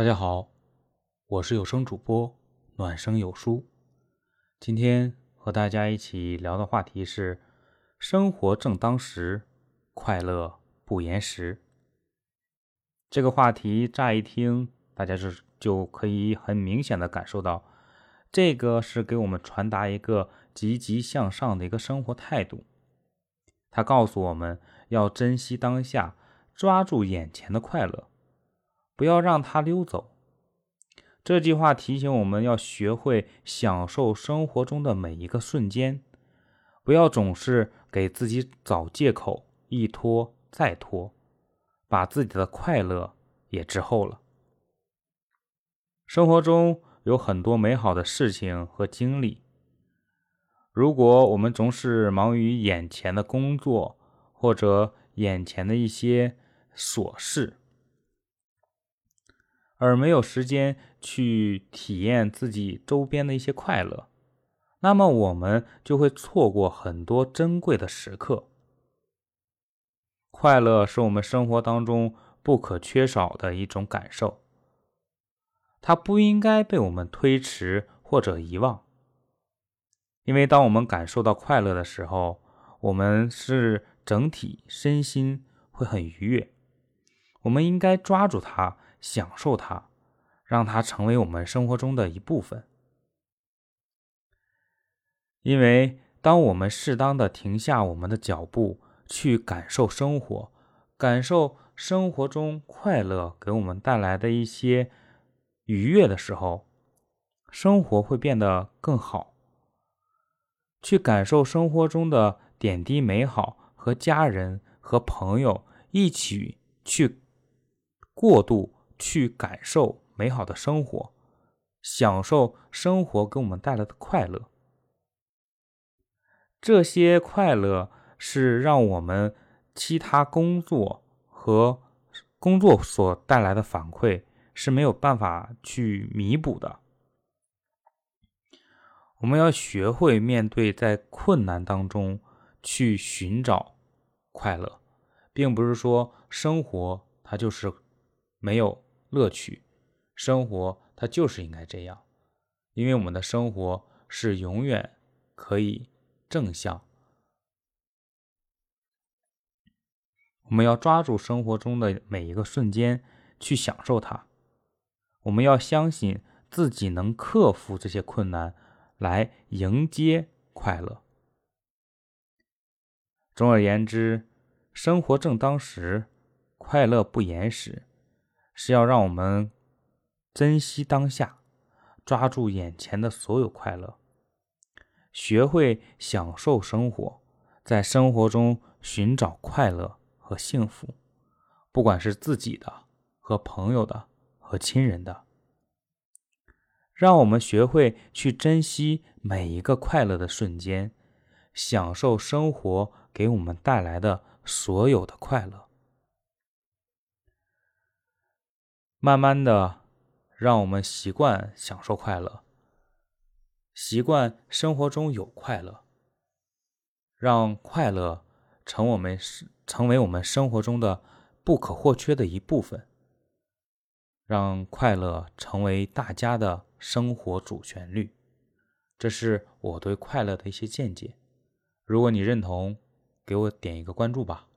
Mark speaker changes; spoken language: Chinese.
Speaker 1: 大家好，我是有声主播暖声有书。今天和大家一起聊的话题是：生活正当时，快乐不延时。这个话题乍一听，大家就就可以很明显的感受到，这个是给我们传达一个积极向上的一个生活态度。他告诉我们要珍惜当下，抓住眼前的快乐。不要让它溜走。这句话提醒我们要学会享受生活中的每一个瞬间，不要总是给自己找借口，一拖再拖，把自己的快乐也滞后了。生活中有很多美好的事情和经历，如果我们总是忙于眼前的工作或者眼前的一些琐事，而没有时间去体验自己周边的一些快乐，那么我们就会错过很多珍贵的时刻。快乐是我们生活当中不可缺少的一种感受，它不应该被我们推迟或者遗忘。因为当我们感受到快乐的时候，我们是整体身心会很愉悦。我们应该抓住它。享受它，让它成为我们生活中的一部分。因为当我们适当的停下我们的脚步，去感受生活，感受生活中快乐给我们带来的一些愉悦的时候，生活会变得更好。去感受生活中的点滴美好，和家人和朋友一起去过渡。去感受美好的生活，享受生活给我们带来的快乐。这些快乐是让我们其他工作和工作所带来的反馈是没有办法去弥补的。我们要学会面对在困难当中去寻找快乐，并不是说生活它就是没有。乐趣，生活它就是应该这样，因为我们的生活是永远可以正向。我们要抓住生活中的每一个瞬间去享受它，我们要相信自己能克服这些困难，来迎接快乐。总而言之，生活正当时，快乐不延时。是要让我们珍惜当下，抓住眼前的所有快乐，学会享受生活，在生活中寻找快乐和幸福，不管是自己的、和朋友的、和亲人的。让我们学会去珍惜每一个快乐的瞬间，享受生活给我们带来的所有的快乐。慢慢的，让我们习惯享受快乐，习惯生活中有快乐，让快乐成我们成为我们生活中的不可或缺的一部分，让快乐成为大家的生活主旋律。这是我对快乐的一些见解。如果你认同，给我点一个关注吧。